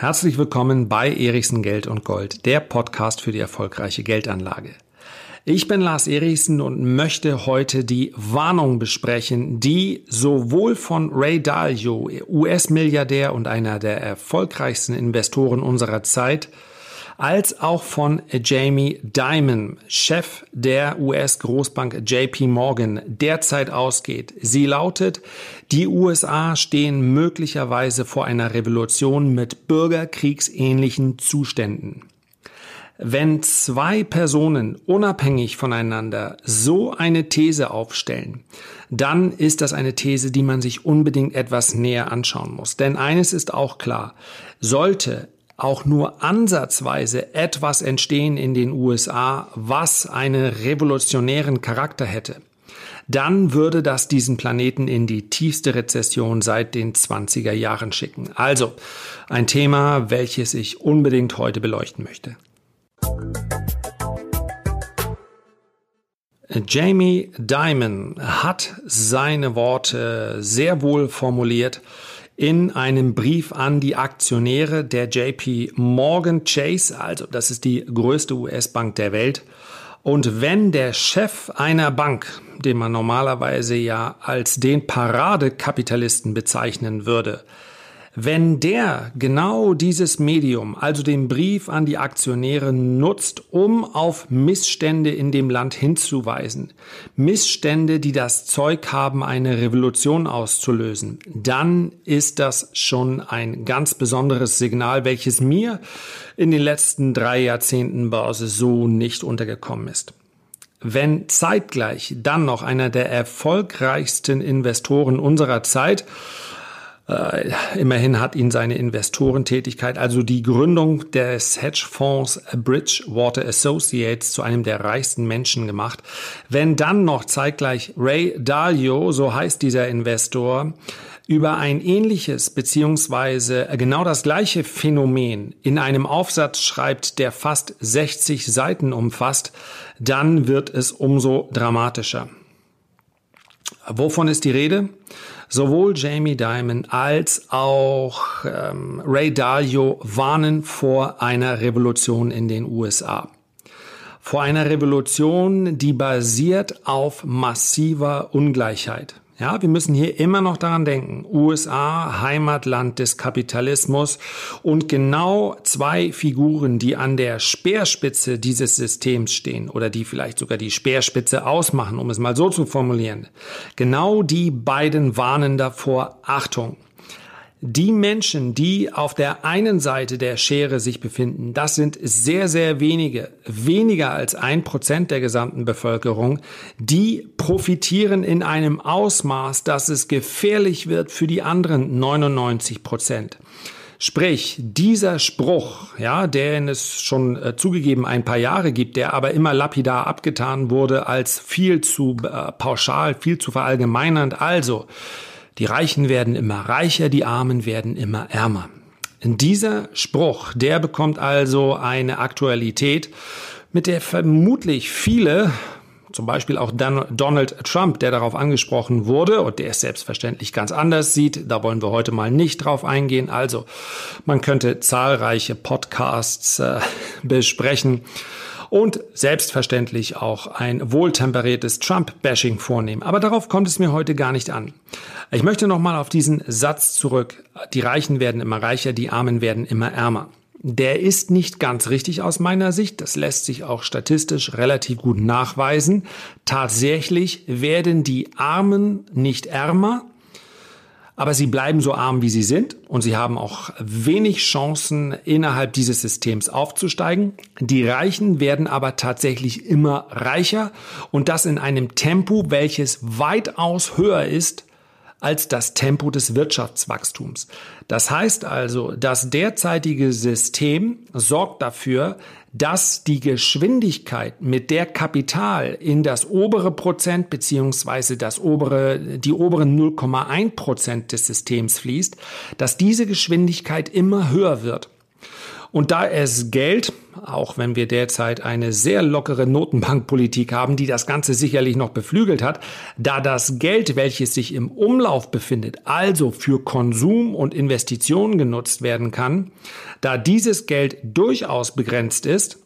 Herzlich willkommen bei Erichsen Geld und Gold, der Podcast für die erfolgreiche Geldanlage. Ich bin Lars Erichsen und möchte heute die Warnung besprechen, die sowohl von Ray Dalio, US-Milliardär und einer der erfolgreichsten Investoren unserer Zeit, als auch von Jamie Dimon, Chef der US-Großbank JP Morgan, derzeit ausgeht. Sie lautet, die USA stehen möglicherweise vor einer Revolution mit bürgerkriegsähnlichen Zuständen. Wenn zwei Personen unabhängig voneinander so eine These aufstellen, dann ist das eine These, die man sich unbedingt etwas näher anschauen muss. Denn eines ist auch klar, sollte auch nur ansatzweise etwas entstehen in den USA, was einen revolutionären Charakter hätte, dann würde das diesen Planeten in die tiefste Rezession seit den 20er Jahren schicken. Also ein Thema, welches ich unbedingt heute beleuchten möchte. Jamie Dimon hat seine Worte sehr wohl formuliert in einem Brief an die Aktionäre der JP Morgan Chase, also das ist die größte US-Bank der Welt. Und wenn der Chef einer Bank, den man normalerweise ja als den Paradekapitalisten bezeichnen würde, wenn der genau dieses Medium, also den Brief an die Aktionäre nutzt, um auf Missstände in dem Land hinzuweisen, Missstände, die das Zeug haben, eine Revolution auszulösen, dann ist das schon ein ganz besonderes Signal, welches mir in den letzten drei Jahrzehnten Börse so nicht untergekommen ist. Wenn zeitgleich dann noch einer der erfolgreichsten Investoren unserer Zeit äh, immerhin hat ihn seine Investorentätigkeit, also die Gründung des Hedgefonds Bridgewater Associates zu einem der reichsten Menschen gemacht. Wenn dann noch zeitgleich Ray Dalio, so heißt dieser Investor, über ein ähnliches beziehungsweise genau das gleiche Phänomen in einem Aufsatz schreibt, der fast 60 Seiten umfasst, dann wird es umso dramatischer. Wovon ist die Rede? Sowohl Jamie Dimon als auch ähm, Ray Dalio warnen vor einer Revolution in den USA. Vor einer Revolution, die basiert auf massiver Ungleichheit. Ja, wir müssen hier immer noch daran denken. USA, Heimatland des Kapitalismus und genau zwei Figuren, die an der Speerspitze dieses Systems stehen oder die vielleicht sogar die Speerspitze ausmachen, um es mal so zu formulieren. Genau die beiden warnen davor Achtung. Die Menschen, die auf der einen Seite der Schere sich befinden, das sind sehr, sehr wenige, weniger als ein Prozent der gesamten Bevölkerung, die profitieren in einem Ausmaß, dass es gefährlich wird für die anderen 99 Prozent. Sprich, dieser Spruch, ja, den es schon äh, zugegeben ein paar Jahre gibt, der aber immer lapidar abgetan wurde als viel zu äh, pauschal, viel zu verallgemeinernd. Also, die Reichen werden immer reicher, die Armen werden immer ärmer. Dieser Spruch, der bekommt also eine Aktualität, mit der vermutlich viele, zum Beispiel auch Donald Trump, der darauf angesprochen wurde und der es selbstverständlich ganz anders sieht, da wollen wir heute mal nicht drauf eingehen. Also man könnte zahlreiche Podcasts äh, besprechen und selbstverständlich auch ein wohltemperiertes Trump-Bashing vornehmen. Aber darauf kommt es mir heute gar nicht an. Ich möchte nochmal auf diesen Satz zurück. Die Reichen werden immer reicher, die Armen werden immer ärmer. Der ist nicht ganz richtig aus meiner Sicht. Das lässt sich auch statistisch relativ gut nachweisen. Tatsächlich werden die Armen nicht ärmer, aber sie bleiben so arm, wie sie sind und sie haben auch wenig Chancen, innerhalb dieses Systems aufzusteigen. Die Reichen werden aber tatsächlich immer reicher und das in einem Tempo, welches weitaus höher ist als das Tempo des Wirtschaftswachstums. Das heißt also, das derzeitige System sorgt dafür, dass die Geschwindigkeit, mit der Kapital in das obere Prozent beziehungsweise das obere, die oberen 0,1 Prozent des Systems fließt, dass diese Geschwindigkeit immer höher wird. Und da es Geld, auch wenn wir derzeit eine sehr lockere Notenbankpolitik haben, die das Ganze sicherlich noch beflügelt hat, da das Geld, welches sich im Umlauf befindet, also für Konsum und Investitionen genutzt werden kann, da dieses Geld durchaus begrenzt ist,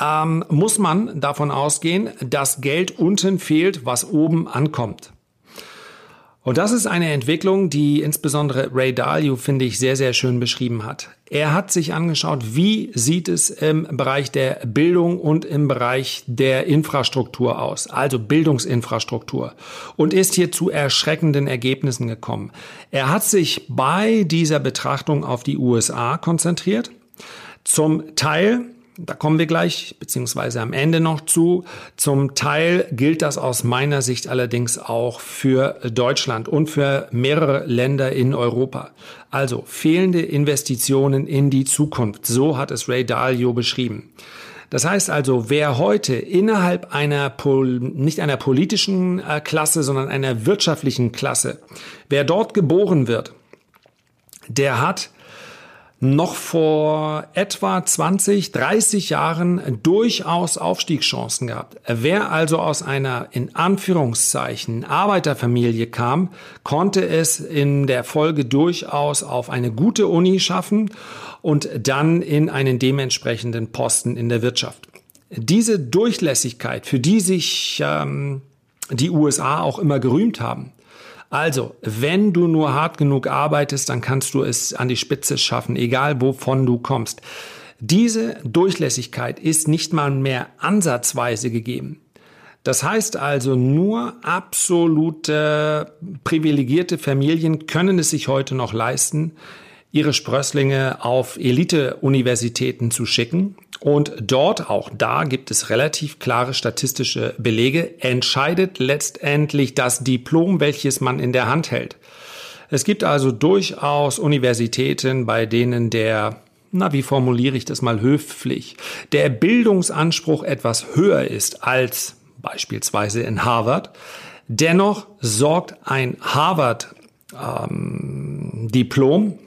ähm, muss man davon ausgehen, dass Geld unten fehlt, was oben ankommt. Und das ist eine Entwicklung, die insbesondere Ray Dalio, finde ich, sehr, sehr schön beschrieben hat. Er hat sich angeschaut, wie sieht es im Bereich der Bildung und im Bereich der Infrastruktur aus, also Bildungsinfrastruktur, und ist hier zu erschreckenden Ergebnissen gekommen. Er hat sich bei dieser Betrachtung auf die USA konzentriert. Zum Teil da kommen wir gleich, beziehungsweise am Ende noch zu. Zum Teil gilt das aus meiner Sicht allerdings auch für Deutschland und für mehrere Länder in Europa. Also fehlende Investitionen in die Zukunft. So hat es Ray Dalio beschrieben. Das heißt also, wer heute innerhalb einer, nicht einer politischen äh, Klasse, sondern einer wirtschaftlichen Klasse, wer dort geboren wird, der hat noch vor etwa 20, 30 Jahren durchaus Aufstiegschancen gehabt. Wer also aus einer in Anführungszeichen Arbeiterfamilie kam, konnte es in der Folge durchaus auf eine gute Uni schaffen und dann in einen dementsprechenden Posten in der Wirtschaft. Diese Durchlässigkeit, für die sich ähm, die USA auch immer gerühmt haben, also, wenn du nur hart genug arbeitest, dann kannst du es an die Spitze schaffen, egal wovon du kommst. Diese Durchlässigkeit ist nicht mal mehr ansatzweise gegeben. Das heißt also, nur absolute privilegierte Familien können es sich heute noch leisten, ihre Sprösslinge auf Elite-Universitäten zu schicken. Und dort, auch da gibt es relativ klare statistische Belege, entscheidet letztendlich das Diplom, welches man in der Hand hält. Es gibt also durchaus Universitäten, bei denen der, na, wie formuliere ich das mal höflich, der Bildungsanspruch etwas höher ist als beispielsweise in Harvard. Dennoch sorgt ein Harvard-Diplom ähm,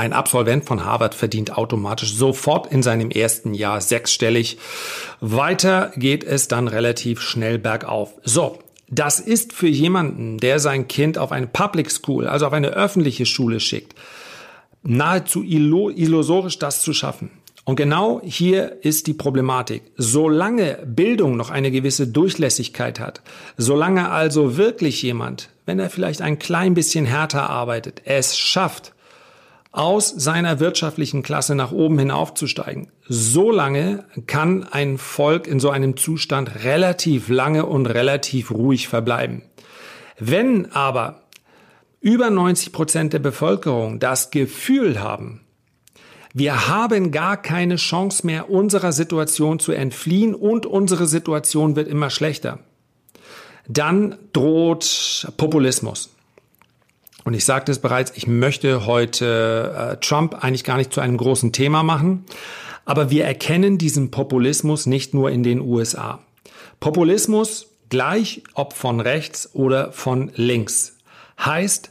ein Absolvent von Harvard verdient automatisch sofort in seinem ersten Jahr sechsstellig. Weiter geht es dann relativ schnell bergauf. So. Das ist für jemanden, der sein Kind auf eine Public School, also auf eine öffentliche Schule schickt, nahezu illusorisch das zu schaffen. Und genau hier ist die Problematik. Solange Bildung noch eine gewisse Durchlässigkeit hat, solange also wirklich jemand, wenn er vielleicht ein klein bisschen härter arbeitet, es schafft, aus seiner wirtschaftlichen Klasse nach oben hinaufzusteigen. So lange kann ein Volk in so einem Zustand relativ lange und relativ ruhig verbleiben. Wenn aber über 90 Prozent der Bevölkerung das Gefühl haben, wir haben gar keine Chance mehr, unserer Situation zu entfliehen und unsere Situation wird immer schlechter, dann droht Populismus. Und ich sagte es bereits, ich möchte heute äh, Trump eigentlich gar nicht zu einem großen Thema machen. Aber wir erkennen diesen Populismus nicht nur in den USA. Populismus, gleich ob von rechts oder von links, heißt,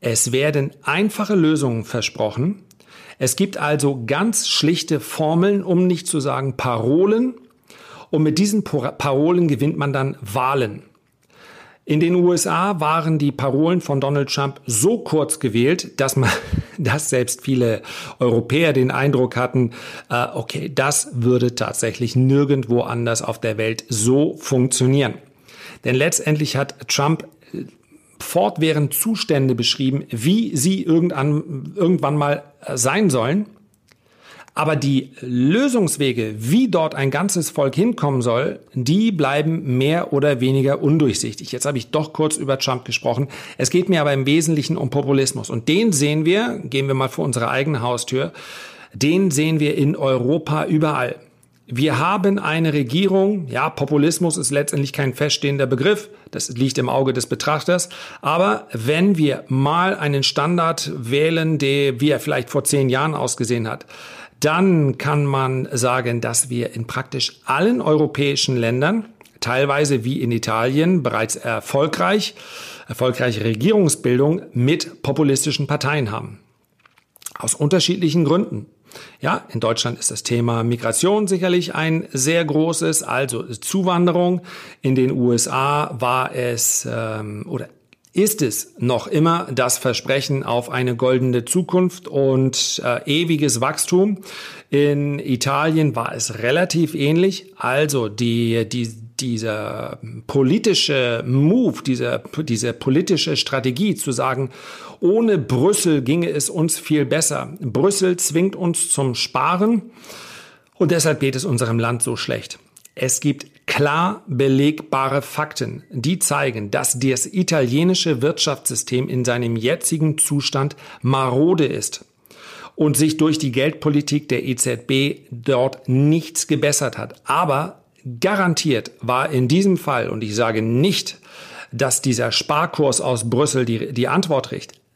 es werden einfache Lösungen versprochen. Es gibt also ganz schlichte Formeln, um nicht zu sagen Parolen. Und mit diesen Parolen gewinnt man dann Wahlen. In den USA waren die Parolen von Donald Trump so kurz gewählt, dass man, dass selbst viele Europäer den Eindruck hatten, äh, okay, das würde tatsächlich nirgendwo anders auf der Welt so funktionieren. Denn letztendlich hat Trump äh, fortwährend Zustände beschrieben, wie sie irgendwann, mal äh, sein sollen. Aber die Lösungswege, wie dort ein ganzes Volk hinkommen soll, die bleiben mehr oder weniger undurchsichtig. Jetzt habe ich doch kurz über Trump gesprochen. Es geht mir aber im Wesentlichen um Populismus. Und den sehen wir, gehen wir mal vor unsere eigene Haustür, den sehen wir in Europa überall. Wir haben eine Regierung, ja, Populismus ist letztendlich kein feststehender Begriff, das liegt im Auge des Betrachters, aber wenn wir mal einen Standard wählen, der, wie er vielleicht vor zehn Jahren ausgesehen hat, dann kann man sagen, dass wir in praktisch allen europäischen Ländern, teilweise wie in Italien, bereits erfolgreich, erfolgreiche Regierungsbildung mit populistischen Parteien haben. Aus unterschiedlichen Gründen. Ja, in Deutschland ist das Thema Migration sicherlich ein sehr großes, also Zuwanderung. In den USA war es ähm, oder ist es noch immer das Versprechen auf eine goldene Zukunft und äh, ewiges Wachstum. In Italien war es relativ ähnlich. Also die, die, dieser politische Move, diese, diese politische Strategie zu sagen, ohne Brüssel ginge es uns viel besser. Brüssel zwingt uns zum Sparen und deshalb geht es unserem Land so schlecht. Es gibt klar belegbare Fakten, die zeigen, dass das italienische Wirtschaftssystem in seinem jetzigen Zustand marode ist und sich durch die Geldpolitik der EZB dort nichts gebessert hat. Aber garantiert war in diesem Fall, und ich sage nicht, dass dieser Sparkurs aus Brüssel die, die Antwort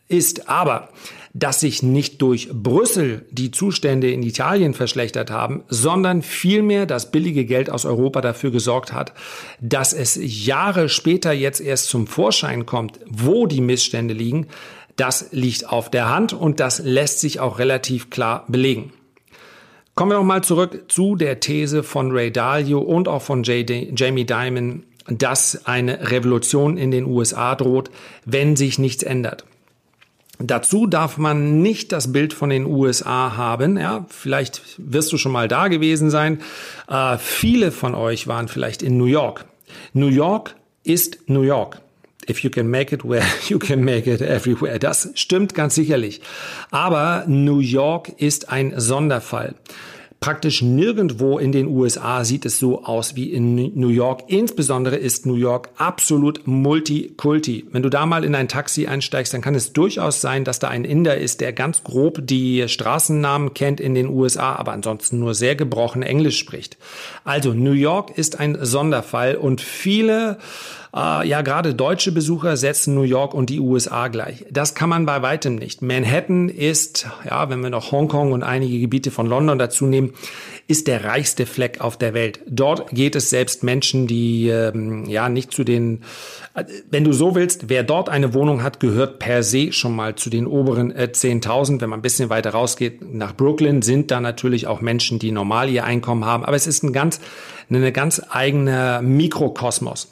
ist, aber dass sich nicht durch Brüssel die Zustände in Italien verschlechtert haben, sondern vielmehr das billige Geld aus Europa dafür gesorgt hat, dass es Jahre später jetzt erst zum Vorschein kommt, wo die Missstände liegen, das liegt auf der Hand und das lässt sich auch relativ klar belegen. Kommen wir nochmal zurück zu der These von Ray Dalio und auch von Jamie Dimon, dass eine Revolution in den USA droht, wenn sich nichts ändert. Dazu darf man nicht das Bild von den USA haben. Ja, vielleicht wirst du schon mal da gewesen sein. Äh, viele von euch waren vielleicht in New York. New York ist New York. If you can make it where you can make it everywhere. Das stimmt ganz sicherlich. Aber New York ist ein Sonderfall. Praktisch nirgendwo in den USA sieht es so aus wie in New York. Insbesondere ist New York absolut multikulti. Wenn du da mal in ein Taxi einsteigst, dann kann es durchaus sein, dass da ein Inder ist, der ganz grob die Straßennamen kennt in den USA, aber ansonsten nur sehr gebrochen Englisch spricht. Also New York ist ein Sonderfall und viele äh, ja, gerade deutsche Besucher setzen New York und die USA gleich. Das kann man bei weitem nicht. Manhattan ist, ja, wenn wir noch Hongkong und einige Gebiete von London dazu nehmen, ist der reichste Fleck auf der Welt. Dort geht es selbst Menschen, die ähm, ja nicht zu den, äh, wenn du so willst, wer dort eine Wohnung hat, gehört per se schon mal zu den oberen äh, 10.000. Wenn man ein bisschen weiter rausgeht nach Brooklyn, sind da natürlich auch Menschen, die normal ihr Einkommen haben. Aber es ist ein ganz, eine ganz eigene Mikrokosmos.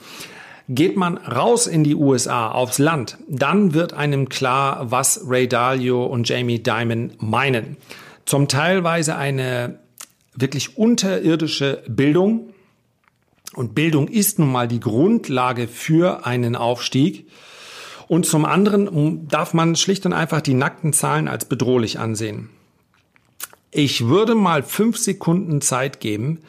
Geht man raus in die USA, aufs Land, dann wird einem klar, was Ray Dalio und Jamie Dimon meinen. Zum teilweise eine wirklich unterirdische Bildung. Und Bildung ist nun mal die Grundlage für einen Aufstieg. Und zum anderen darf man schlicht und einfach die nackten Zahlen als bedrohlich ansehen. Ich würde mal fünf Sekunden Zeit geben,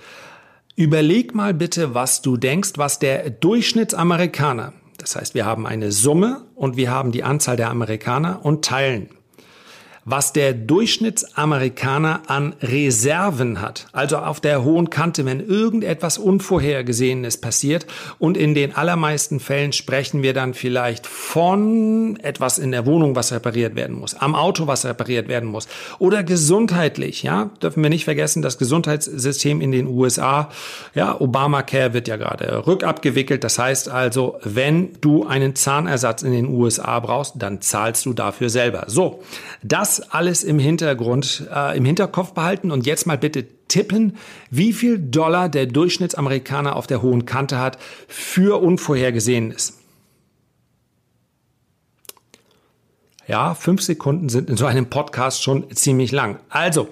Überleg mal bitte, was du denkst, was der Durchschnittsamerikaner, das heißt, wir haben eine Summe und wir haben die Anzahl der Amerikaner und teilen was der Durchschnittsamerikaner an Reserven hat, also auf der hohen Kante, wenn irgendetwas Unvorhergesehenes passiert. Und in den allermeisten Fällen sprechen wir dann vielleicht von etwas in der Wohnung, was repariert werden muss, am Auto, was repariert werden muss oder gesundheitlich. Ja, dürfen wir nicht vergessen, das Gesundheitssystem in den USA, ja, Obamacare wird ja gerade rückabgewickelt. Das heißt also, wenn du einen Zahnersatz in den USA brauchst, dann zahlst du dafür selber. So, das das alles im Hintergrund, äh, im Hinterkopf behalten und jetzt mal bitte tippen, wie viel Dollar der Durchschnittsamerikaner auf der hohen Kante hat für Unvorhergesehenes. Ja, fünf Sekunden sind in so einem Podcast schon ziemlich lang. Also,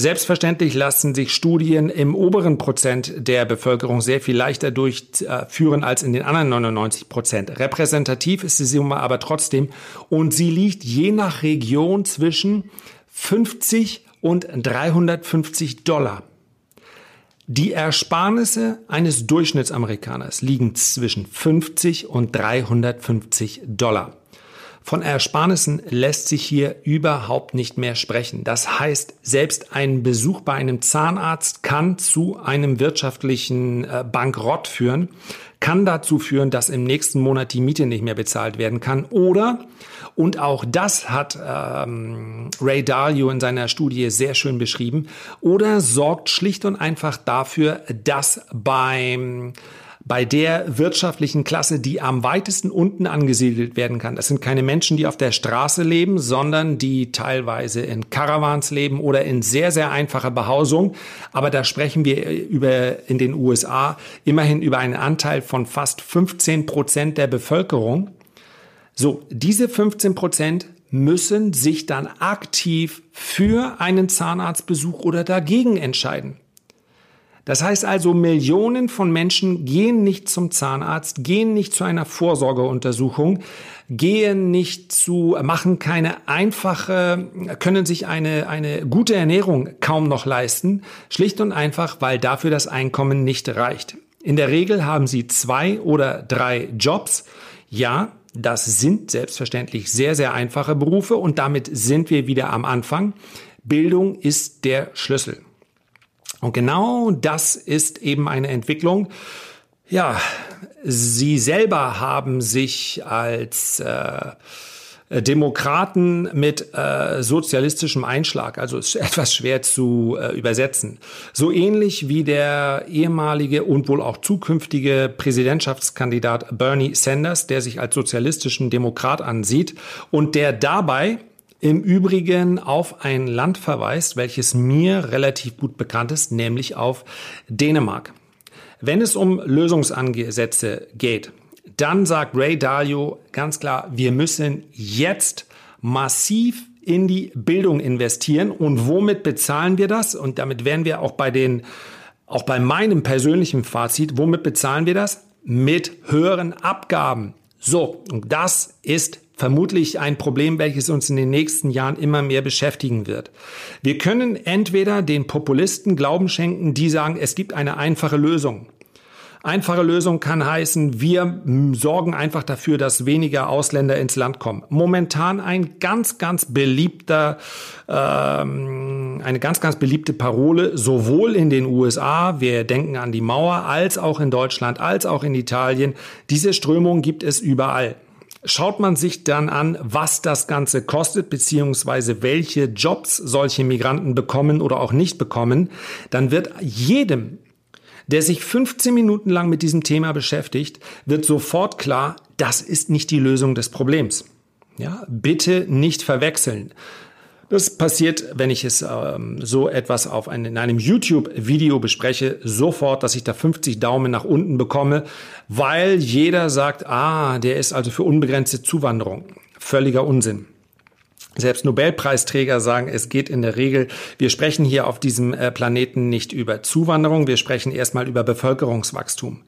selbstverständlich lassen sich Studien im oberen Prozent der Bevölkerung sehr viel leichter durchführen als in den anderen 99 Prozent. Repräsentativ ist die Summe aber trotzdem und sie liegt je nach Region zwischen 50 und 350 Dollar. Die Ersparnisse eines Durchschnittsamerikaners liegen zwischen 50 und 350 Dollar. Von Ersparnissen lässt sich hier überhaupt nicht mehr sprechen. Das heißt, selbst ein Besuch bei einem Zahnarzt kann zu einem wirtschaftlichen äh, Bankrott führen, kann dazu führen, dass im nächsten Monat die Miete nicht mehr bezahlt werden kann oder und auch das hat ähm, Ray Dalio in seiner Studie sehr schön beschrieben oder sorgt schlicht und einfach dafür, dass beim bei der wirtschaftlichen Klasse, die am weitesten unten angesiedelt werden kann. Das sind keine Menschen, die auf der Straße leben, sondern die teilweise in Caravans leben oder in sehr, sehr einfacher Behausung. Aber da sprechen wir über, in den USA immerhin über einen Anteil von fast 15 Prozent der Bevölkerung. So, diese 15 Prozent müssen sich dann aktiv für einen Zahnarztbesuch oder dagegen entscheiden. Das heißt also, Millionen von Menschen gehen nicht zum Zahnarzt, gehen nicht zu einer Vorsorgeuntersuchung, gehen nicht zu, machen keine einfache, können sich eine, eine gute Ernährung kaum noch leisten, schlicht und einfach, weil dafür das Einkommen nicht reicht. In der Regel haben sie zwei oder drei Jobs. Ja, das sind selbstverständlich sehr, sehr einfache Berufe und damit sind wir wieder am Anfang. Bildung ist der Schlüssel. Und genau das ist eben eine Entwicklung. Ja, Sie selber haben sich als äh, Demokraten mit äh, sozialistischem Einschlag, also ist etwas schwer zu äh, übersetzen. So ähnlich wie der ehemalige und wohl auch zukünftige Präsidentschaftskandidat Bernie Sanders, der sich als sozialistischen Demokrat ansieht und der dabei im Übrigen auf ein Land verweist, welches mir relativ gut bekannt ist, nämlich auf Dänemark. Wenn es um Lösungsansätze geht, dann sagt Ray Dalio ganz klar, wir müssen jetzt massiv in die Bildung investieren. Und womit bezahlen wir das? Und damit wären wir auch bei den, auch bei meinem persönlichen Fazit. Womit bezahlen wir das? Mit höheren Abgaben. So, und das ist vermutlich ein Problem, welches uns in den nächsten Jahren immer mehr beschäftigen wird. Wir können entweder den Populisten Glauben schenken, die sagen, es gibt eine einfache Lösung. Einfache Lösung kann heißen, wir sorgen einfach dafür, dass weniger Ausländer ins Land kommen. Momentan ein ganz, ganz beliebter, ähm, eine ganz, ganz beliebte Parole, sowohl in den USA, wir denken an die Mauer, als auch in Deutschland, als auch in Italien. Diese Strömung gibt es überall. Schaut man sich dann an, was das Ganze kostet, beziehungsweise welche Jobs solche Migranten bekommen oder auch nicht bekommen, dann wird jedem, der sich 15 Minuten lang mit diesem Thema beschäftigt, wird sofort klar, das ist nicht die Lösung des Problems. Ja, bitte nicht verwechseln. Das passiert, wenn ich es ähm, so etwas auf ein, in einem YouTube-Video bespreche, sofort, dass ich da 50 Daumen nach unten bekomme, weil jeder sagt, ah, der ist also für unbegrenzte Zuwanderung. Völliger Unsinn. Selbst Nobelpreisträger sagen, es geht in der Regel, wir sprechen hier auf diesem äh, Planeten nicht über Zuwanderung, wir sprechen erstmal über Bevölkerungswachstum.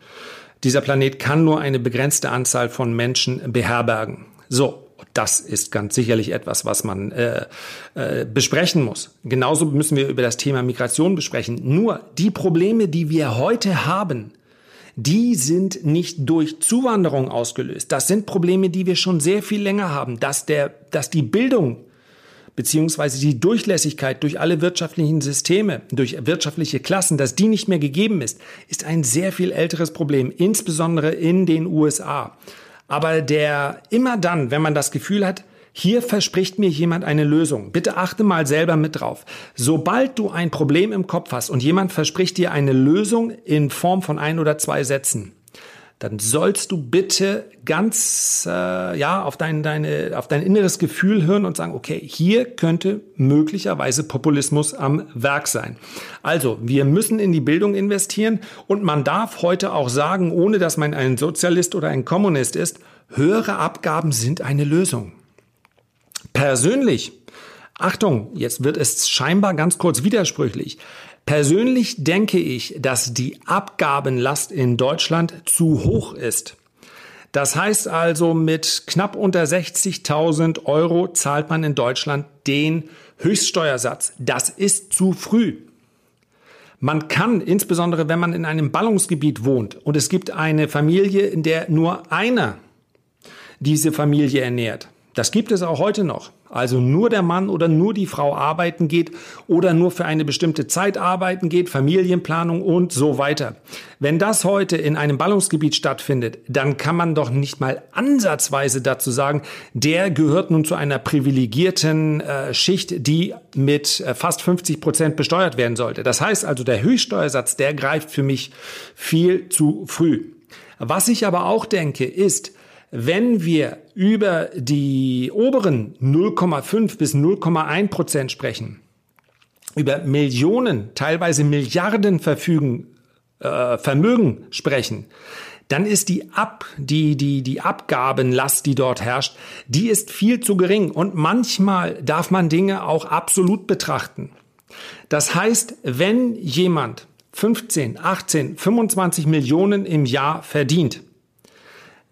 Dieser Planet kann nur eine begrenzte Anzahl von Menschen beherbergen. So, das ist ganz sicherlich etwas, was man äh, äh, besprechen muss. Genauso müssen wir über das Thema Migration besprechen. Nur die Probleme, die wir heute haben, die sind nicht durch Zuwanderung ausgelöst. Das sind Probleme, die wir schon sehr viel länger haben. Dass, der, dass die Bildung beziehungsweise die Durchlässigkeit durch alle wirtschaftlichen Systeme, durch wirtschaftliche Klassen, dass die nicht mehr gegeben ist, ist ein sehr viel älteres Problem, insbesondere in den USA aber der immer dann, wenn man das Gefühl hat, hier verspricht mir jemand eine Lösung. Bitte achte mal selber mit drauf. Sobald du ein Problem im Kopf hast und jemand verspricht dir eine Lösung in Form von ein oder zwei Sätzen, dann sollst du bitte ganz äh, ja auf dein deine auf dein inneres Gefühl hören und sagen, okay, hier könnte möglicherweise Populismus am Werk sein. Also, wir müssen in die Bildung investieren und man darf heute auch sagen, ohne dass man ein Sozialist oder ein Kommunist ist, höhere Abgaben sind eine Lösung. Persönlich Achtung, jetzt wird es scheinbar ganz kurz widersprüchlich. Persönlich denke ich, dass die Abgabenlast in Deutschland zu hoch ist. Das heißt also, mit knapp unter 60.000 Euro zahlt man in Deutschland den Höchststeuersatz. Das ist zu früh. Man kann, insbesondere wenn man in einem Ballungsgebiet wohnt und es gibt eine Familie, in der nur einer diese Familie ernährt, das gibt es auch heute noch. Also nur der Mann oder nur die Frau arbeiten geht oder nur für eine bestimmte Zeit arbeiten geht, Familienplanung und so weiter. Wenn das heute in einem Ballungsgebiet stattfindet, dann kann man doch nicht mal ansatzweise dazu sagen, der gehört nun zu einer privilegierten äh, Schicht, die mit äh, fast 50 Prozent besteuert werden sollte. Das heißt also, der Höchststeuersatz, der greift für mich viel zu früh. Was ich aber auch denke, ist, wenn wir über die oberen 0,5 bis 0,1 Prozent sprechen, über Millionen, teilweise Milliarden verfügen, äh, Vermögen sprechen, dann ist die Ab, die, die, die Abgabenlast, die dort herrscht, die ist viel zu gering. Und manchmal darf man Dinge auch absolut betrachten. Das heißt, wenn jemand 15, 18, 25 Millionen im Jahr verdient,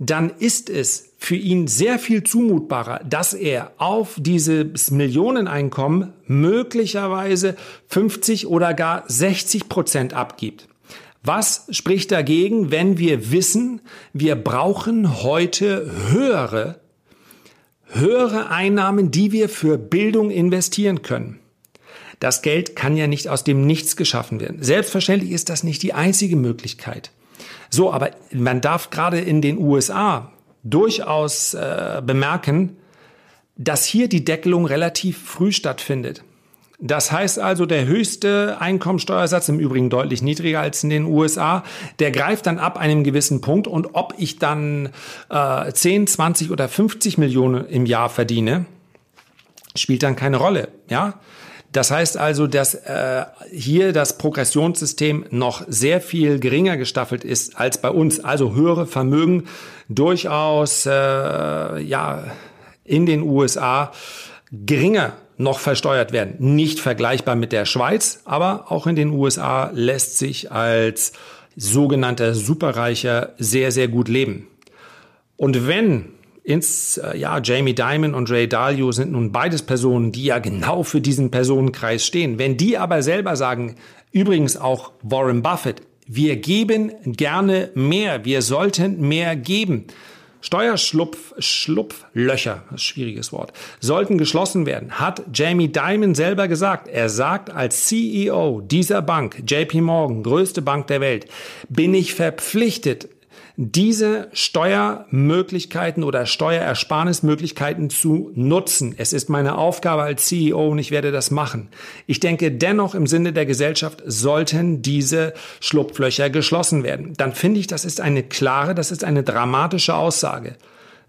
dann ist es für ihn sehr viel zumutbarer, dass er auf dieses Millioneneinkommen möglicherweise 50 oder gar 60 Prozent abgibt. Was spricht dagegen, wenn wir wissen, wir brauchen heute höhere, höhere Einnahmen, die wir für Bildung investieren können? Das Geld kann ja nicht aus dem Nichts geschaffen werden. Selbstverständlich ist das nicht die einzige Möglichkeit. So, aber man darf gerade in den USA durchaus äh, bemerken, dass hier die Deckelung relativ früh stattfindet. Das heißt also, der höchste Einkommensteuersatz, im Übrigen deutlich niedriger als in den USA, der greift dann ab einem gewissen Punkt und ob ich dann äh, 10, 20 oder 50 Millionen im Jahr verdiene, spielt dann keine Rolle. Ja, das heißt also, dass äh, hier das Progressionssystem noch sehr viel geringer gestaffelt ist als bei uns. Also höhere Vermögen durchaus äh, ja in den USA geringer noch versteuert werden. Nicht vergleichbar mit der Schweiz, aber auch in den USA lässt sich als sogenannter Superreicher sehr, sehr gut leben. Und wenn ins, äh, ja, Jamie Dimon und Ray Dalio sind nun beides Personen, die ja genau für diesen Personenkreis stehen. Wenn die aber selber sagen, übrigens auch Warren Buffett, wir geben gerne mehr, wir sollten mehr geben. Steuerschlupf, Schlupflöcher, schwieriges Wort, sollten geschlossen werden, hat Jamie Dimon selber gesagt. Er sagt, als CEO dieser Bank, JP Morgan, größte Bank der Welt, bin ich verpflichtet, diese Steuermöglichkeiten oder Steuerersparnismöglichkeiten zu nutzen. Es ist meine Aufgabe als CEO und ich werde das machen. Ich denke dennoch im Sinne der Gesellschaft sollten diese Schlupflöcher geschlossen werden. Dann finde ich, das ist eine klare, das ist eine dramatische Aussage.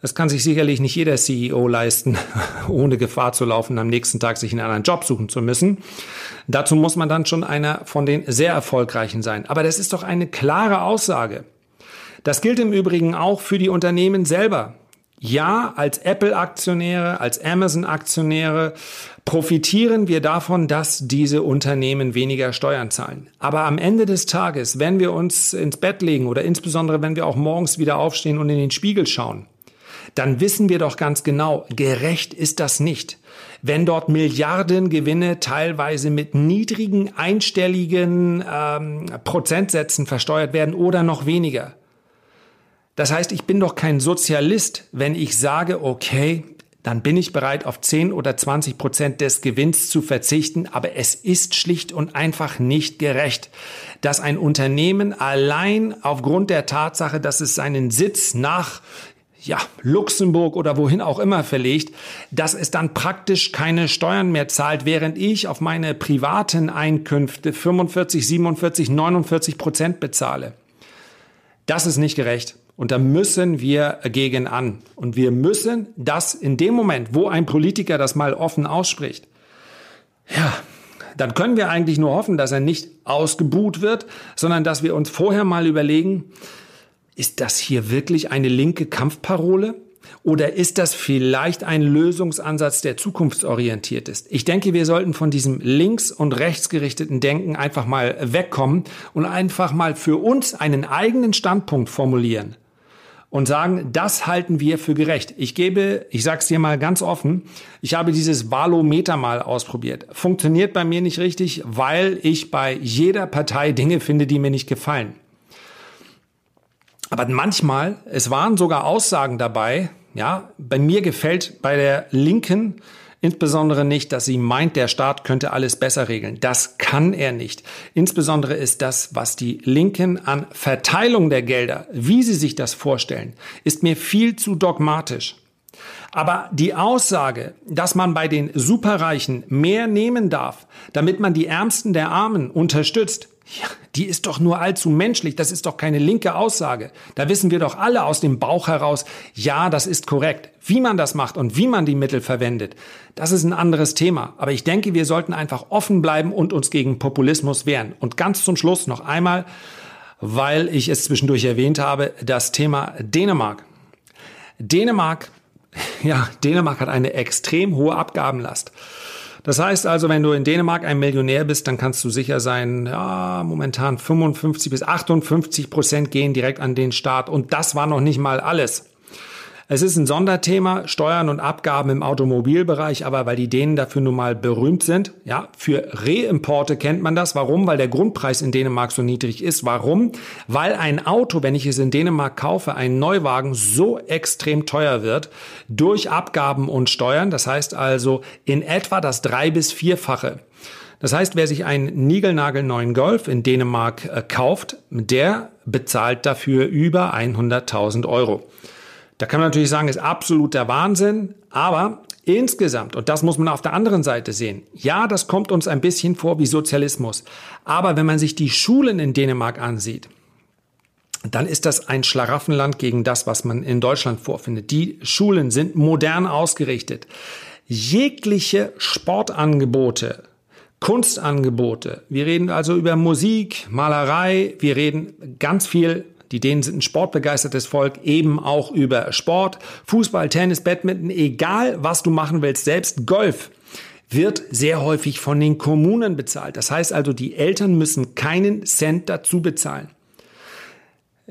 Das kann sich sicherlich nicht jeder CEO leisten, ohne Gefahr zu laufen, am nächsten Tag sich einen anderen Job suchen zu müssen. Dazu muss man dann schon einer von den sehr erfolgreichen sein. Aber das ist doch eine klare Aussage. Das gilt im Übrigen auch für die Unternehmen selber. Ja, als Apple-Aktionäre, als Amazon-Aktionäre profitieren wir davon, dass diese Unternehmen weniger Steuern zahlen. Aber am Ende des Tages, wenn wir uns ins Bett legen oder insbesondere wenn wir auch morgens wieder aufstehen und in den Spiegel schauen, dann wissen wir doch ganz genau, gerecht ist das nicht. Wenn dort Milliardengewinne teilweise mit niedrigen einstelligen ähm, Prozentsätzen versteuert werden oder noch weniger, das heißt, ich bin doch kein Sozialist, wenn ich sage, okay, dann bin ich bereit, auf 10 oder 20 Prozent des Gewinns zu verzichten. Aber es ist schlicht und einfach nicht gerecht, dass ein Unternehmen allein aufgrund der Tatsache, dass es seinen Sitz nach ja, Luxemburg oder wohin auch immer verlegt, dass es dann praktisch keine Steuern mehr zahlt, während ich auf meine privaten Einkünfte 45, 47, 49 Prozent bezahle. Das ist nicht gerecht. Und da müssen wir gegen an. Und wir müssen das in dem Moment, wo ein Politiker das mal offen ausspricht, ja, dann können wir eigentlich nur hoffen, dass er nicht ausgebuht wird, sondern dass wir uns vorher mal überlegen, ist das hier wirklich eine linke Kampfparole? Oder ist das vielleicht ein Lösungsansatz, der zukunftsorientiert ist? Ich denke, wir sollten von diesem links- und rechtsgerichteten Denken einfach mal wegkommen und einfach mal für uns einen eigenen Standpunkt formulieren und sagen, das halten wir für gerecht. Ich gebe, ich sag's dir mal ganz offen, ich habe dieses Valometer mal ausprobiert. Funktioniert bei mir nicht richtig, weil ich bei jeder Partei Dinge finde, die mir nicht gefallen. Aber manchmal, es waren sogar Aussagen dabei, ja, bei mir gefällt bei der Linken Insbesondere nicht, dass sie meint, der Staat könnte alles besser regeln. Das kann er nicht. Insbesondere ist das, was die Linken an Verteilung der Gelder, wie sie sich das vorstellen, ist mir viel zu dogmatisch. Aber die Aussage, dass man bei den Superreichen mehr nehmen darf, damit man die Ärmsten der Armen unterstützt, Ja, die ist doch nur allzu menschlich. Das ist doch keine linke Aussage. Da wissen wir doch alle aus dem Bauch heraus, ja, das ist korrekt. Wie man das macht und wie man die Mittel verwendet, das ist ein anderes Thema. Aber ich denke, wir sollten einfach offen bleiben und uns gegen Populismus wehren. Und ganz zum Schluss noch einmal, weil ich es zwischendurch erwähnt habe, das Thema Dänemark. Dänemark, ja, Dänemark hat eine extrem hohe Abgabenlast. Das heißt also, wenn du in Dänemark ein Millionär bist, dann kannst du sicher sein, ja, momentan 55 bis 58 Prozent gehen direkt an den Staat. Und das war noch nicht mal alles. Es ist ein Sonderthema, Steuern und Abgaben im Automobilbereich, aber weil die Dänen dafür nun mal berühmt sind, ja, für Reimporte kennt man das. Warum? Weil der Grundpreis in Dänemark so niedrig ist. Warum? Weil ein Auto, wenn ich es in Dänemark kaufe, ein Neuwagen so extrem teuer wird durch Abgaben und Steuern. Das heißt also in etwa das drei- bis vierfache. Das heißt, wer sich einen niegelnagelneuen Golf in Dänemark äh, kauft, der bezahlt dafür über 100.000 Euro. Da kann man natürlich sagen, ist absoluter Wahnsinn, aber insgesamt, und das muss man auf der anderen Seite sehen, ja, das kommt uns ein bisschen vor wie Sozialismus, aber wenn man sich die Schulen in Dänemark ansieht, dann ist das ein Schlaraffenland gegen das, was man in Deutschland vorfindet. Die Schulen sind modern ausgerichtet. Jegliche Sportangebote, Kunstangebote, wir reden also über Musik, Malerei, wir reden ganz viel die Dänen sind ein sportbegeistertes Volk, eben auch über Sport, Fußball, Tennis, Badminton, egal was du machen willst, selbst Golf wird sehr häufig von den Kommunen bezahlt. Das heißt also, die Eltern müssen keinen Cent dazu bezahlen.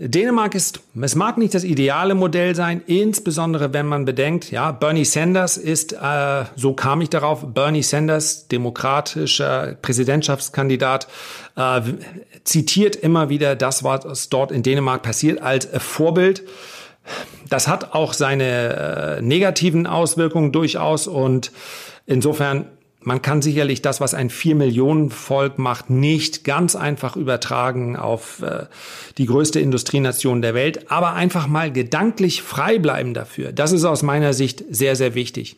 Dänemark ist, es mag nicht das ideale Modell sein, insbesondere wenn man bedenkt, ja, Bernie Sanders ist, äh, so kam ich darauf, Bernie Sanders, demokratischer Präsidentschaftskandidat, äh, zitiert immer wieder das, was dort in Dänemark passiert, als Vorbild. Das hat auch seine äh, negativen Auswirkungen durchaus und insofern man kann sicherlich das, was ein vier Millionen Volk macht, nicht ganz einfach übertragen auf äh, die größte Industrienation der Welt, aber einfach mal gedanklich frei bleiben dafür. Das ist aus meiner Sicht sehr, sehr wichtig.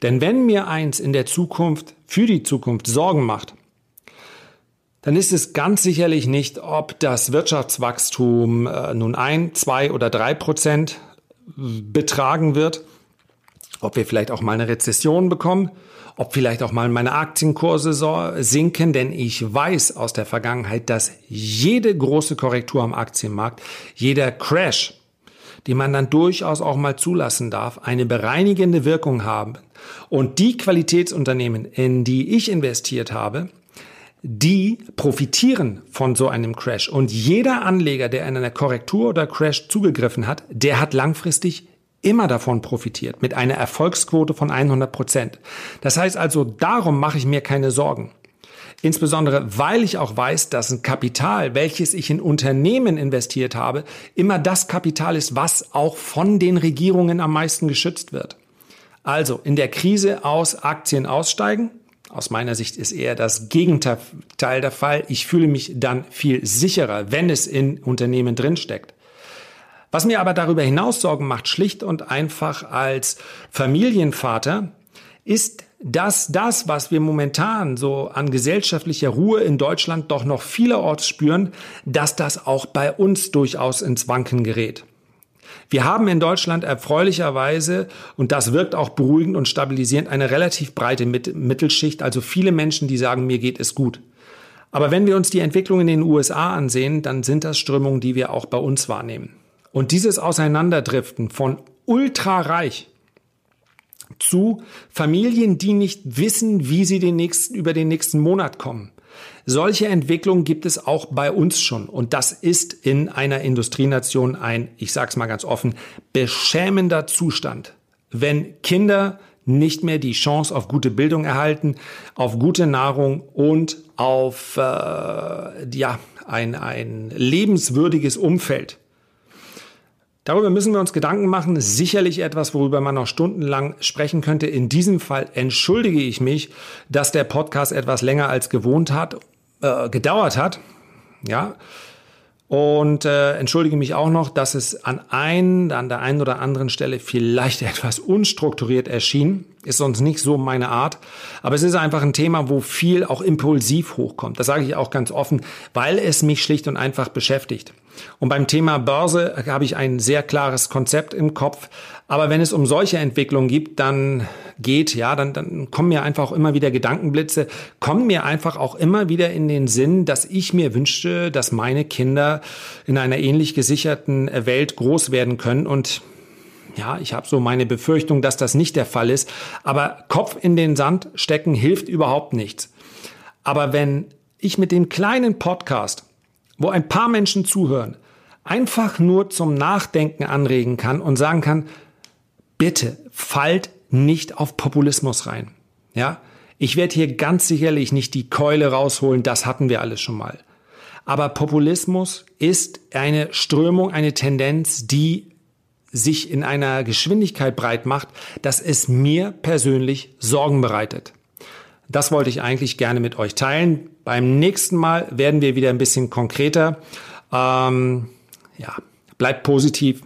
Denn wenn mir eins in der Zukunft, für die Zukunft Sorgen macht, dann ist es ganz sicherlich nicht, ob das Wirtschaftswachstum äh, nun ein, zwei oder drei Prozent betragen wird, ob wir vielleicht auch mal eine Rezession bekommen, ob vielleicht auch mal meine Aktienkurse sinken, denn ich weiß aus der Vergangenheit, dass jede große Korrektur am Aktienmarkt, jeder Crash, den man dann durchaus auch mal zulassen darf, eine bereinigende Wirkung haben. Und die Qualitätsunternehmen, in die ich investiert habe, die profitieren von so einem Crash. Und jeder Anleger, der in einer Korrektur oder Crash zugegriffen hat, der hat langfristig immer davon profitiert, mit einer Erfolgsquote von 100 Prozent. Das heißt also, darum mache ich mir keine Sorgen. Insbesondere, weil ich auch weiß, dass ein Kapital, welches ich in Unternehmen investiert habe, immer das Kapital ist, was auch von den Regierungen am meisten geschützt wird. Also in der Krise aus Aktien aussteigen. Aus meiner Sicht ist eher das Gegenteil der Fall. Ich fühle mich dann viel sicherer, wenn es in Unternehmen drinsteckt. Was mir aber darüber hinaus Sorgen macht, schlicht und einfach als Familienvater, ist, dass das, was wir momentan so an gesellschaftlicher Ruhe in Deutschland doch noch vielerorts spüren, dass das auch bei uns durchaus ins Wanken gerät. Wir haben in Deutschland erfreulicherweise, und das wirkt auch beruhigend und stabilisierend, eine relativ breite Mittelschicht, also viele Menschen, die sagen, mir geht es gut. Aber wenn wir uns die Entwicklung in den USA ansehen, dann sind das Strömungen, die wir auch bei uns wahrnehmen. Und dieses Auseinanderdriften von ultrareich zu Familien, die nicht wissen, wie sie den nächsten, über den nächsten Monat kommen. Solche Entwicklungen gibt es auch bei uns schon. Und das ist in einer Industrienation ein, ich sage es mal ganz offen, beschämender Zustand. Wenn Kinder nicht mehr die Chance auf gute Bildung erhalten, auf gute Nahrung und auf äh, ja, ein, ein lebenswürdiges Umfeld. Darüber müssen wir uns Gedanken machen. Sicherlich etwas, worüber man noch stundenlang sprechen könnte. In diesem Fall entschuldige ich mich, dass der Podcast etwas länger als gewohnt hat, äh, gedauert hat. Ja. Und äh, entschuldige mich auch noch, dass es an, ein, an der einen oder anderen Stelle vielleicht etwas unstrukturiert erschien. Ist sonst nicht so meine Art. Aber es ist einfach ein Thema, wo viel auch impulsiv hochkommt. Das sage ich auch ganz offen, weil es mich schlicht und einfach beschäftigt. Und beim Thema Börse habe ich ein sehr klares Konzept im Kopf. Aber wenn es um solche Entwicklungen gibt, dann geht, ja, dann, dann kommen mir einfach auch immer wieder Gedankenblitze, kommen mir einfach auch immer wieder in den Sinn, dass ich mir wünschte, dass meine Kinder in einer ähnlich gesicherten Welt groß werden können und ja, ich habe so meine Befürchtung, dass das nicht der Fall ist. Aber Kopf in den Sand stecken hilft überhaupt nichts. Aber wenn ich mit dem kleinen Podcast, wo ein paar Menschen zuhören, einfach nur zum Nachdenken anregen kann und sagen kann, bitte fallt nicht auf Populismus rein. Ja, ich werde hier ganz sicherlich nicht die Keule rausholen, das hatten wir alles schon mal. Aber Populismus ist eine Strömung, eine Tendenz, die sich in einer Geschwindigkeit breit macht, dass es mir persönlich Sorgen bereitet. Das wollte ich eigentlich gerne mit euch teilen. Beim nächsten Mal werden wir wieder ein bisschen konkreter. Ähm, ja, bleibt positiv,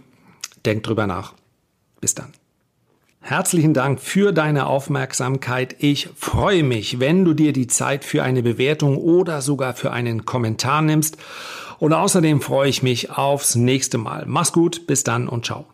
denkt drüber nach. Bis dann. Herzlichen Dank für deine Aufmerksamkeit. Ich freue mich, wenn du dir die Zeit für eine Bewertung oder sogar für einen Kommentar nimmst. Und außerdem freue ich mich aufs nächste Mal. Mach's gut, bis dann und ciao.